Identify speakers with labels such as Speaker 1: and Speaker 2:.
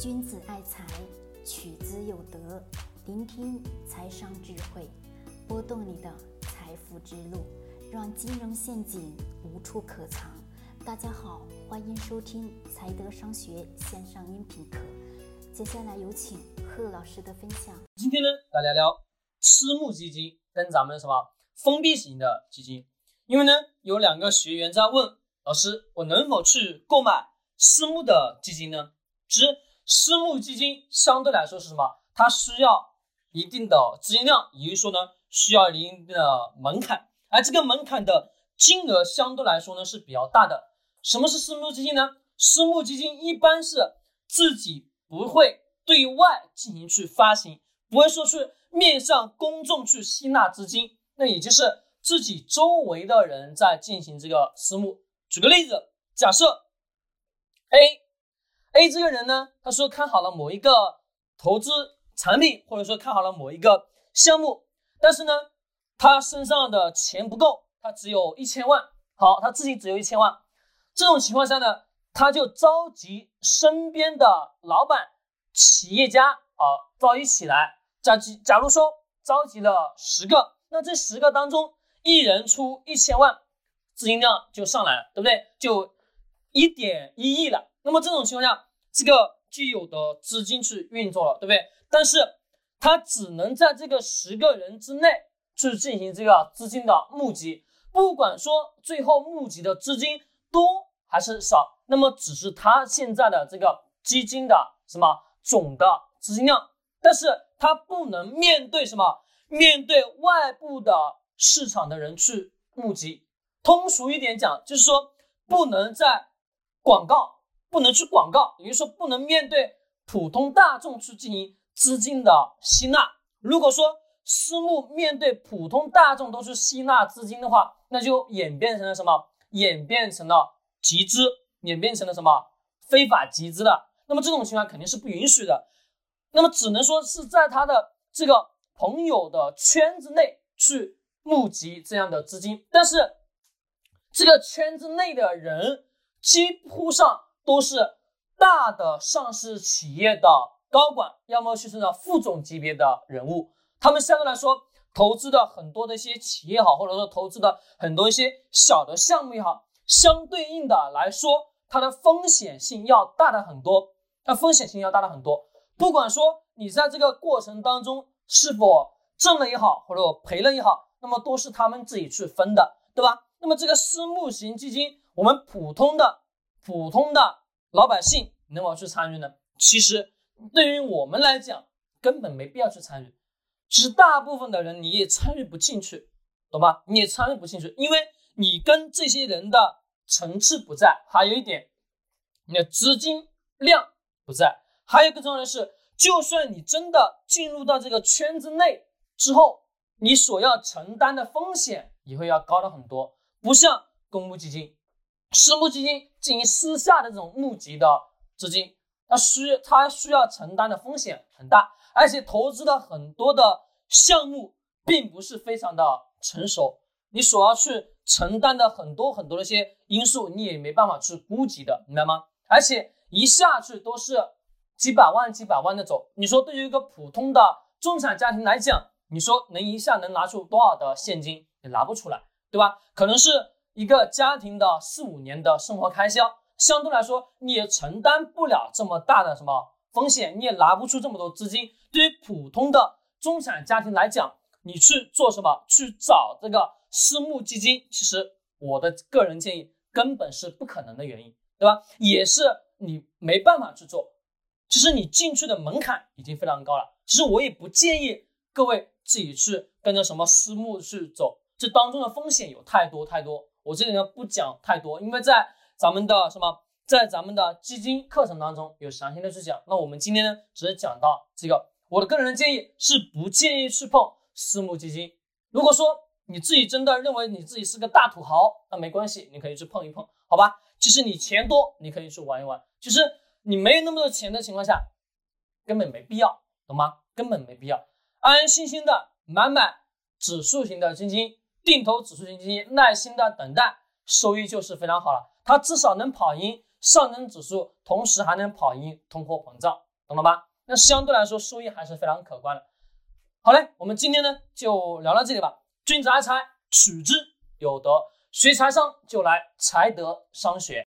Speaker 1: 君子爱财，取之有德。聆听财商智慧，拨动你的财富之路，让金融陷阱无处可藏。大家好，欢迎收听财德商学线上音频课。接下来有请贺老师的分享。
Speaker 2: 今天呢，来聊聊私募基金跟咱们什么封闭型的基金。因为呢，有两个学员在问老师，我能否去购买私募的基金呢？其实私募基金相对来说是什么？它需要一定的资金量，也就是说呢，需要一定的门槛，而这个门槛的金额相对来说呢是比较大的。什么是私募基金呢？私募基金一般是自己不会对外进行去发行，不会说去面向公众去吸纳资金，那也就是。自己周围的人在进行这个私募。举个例子，假设 A A 这个人呢，他说看好了某一个投资产品，或者说看好了某一个项目，但是呢，他身上的钱不够，他只有一千万。好，他自己只有一千万。这种情况下呢，他就召集身边的老板、企业家啊，到一起来。假假如说召集了十个，那这十个当中。一人出一千万，资金量就上来了，对不对？就一点一亿了。那么这种情况下，这个既有的资金去运作了，对不对？但是他只能在这个十个人之内去进行这个资金的募集，不管说最后募集的资金多还是少，那么只是他现在的这个基金的什么总的资金量，但是他不能面对什么，面对外部的。市场的人去募集，通俗一点讲，就是说不能在广告，不能去广告，也就是说不能面对普通大众去进行资金的吸纳。如果说私募面对普通大众都是吸纳资金的话，那就演变成了什么？演变成了集资，演变成了什么？非法集资的。那么这种情况肯定是不允许的。那么只能说是在他的这个朋友的圈子内去。募集这样的资金，但是这个圈子内的人几乎上都是大的上市企业的高管，要么就是呢副总级别的人物。他们相对来说投资的很多的一些企业好，或者说投资的很多一些小的项目也好，相对应的来说，它的风险性要大的很多。它风险性要大的很多。不管说你在这个过程当中是否挣了也好，或者赔了也好。那么都是他们自己去分的，对吧？那么这个私募型基金，我们普通的普通的老百姓能否去参与呢？其实对于我们来讲，根本没必要去参与。其实大部分的人你也参与不进去，懂吧？你也参与不进去，因为你跟这些人的层次不在。还有一点，你的资金量不在。还有更重要的是，就算你真的进入到这个圈子内之后，你所要承担的风险也会要高的很多，不像公募基金、私募基金进行私下的这种募集的资金，它需它需要承担的风险很大，而且投资的很多的项目并不是非常的成熟，你所要去承担的很多很多的一些因素，你也没办法去估计的，明白吗？而且一下去都是几百万、几百万的走，你说对于一个普通的中产家庭来讲，你说能一下能拿出多少的现金也拿不出来，对吧？可能是一个家庭的四五年的生活开销，相对来说你也承担不了这么大的什么风险，你也拿不出这么多资金。对于普通的中产家庭来讲，你去做什么？去找这个私募基金，其实我的个人建议根本是不可能的原因，对吧？也是你没办法去做。其实你进去的门槛已经非常高了。其实我也不建议各位。自己去跟着什么私募去走，这当中的风险有太多太多。我这里呢不讲太多，因为在咱们的什么，在咱们的基金课程当中有详细的去讲。那我们今天呢，只是讲到这个。我的个人建议是不建议去碰私募基金。如果说你自己真的认为你自己是个大土豪，那没关系，你可以去碰一碰，好吧？其实你钱多，你可以去玩一玩。其实你没有那么多钱的情况下，根本没必要，懂吗？根本没必要。安安心心的买买指数型的基金，定投指数型基金，耐心的等待，收益就是非常好了。它至少能跑赢上证指数，同时还能跑赢通货膨胀。懂了吗？那相对来说收益还是非常可观的。好嘞，我们今天呢就聊到这里吧。君子爱财，取之有德。学财商就来财德商学。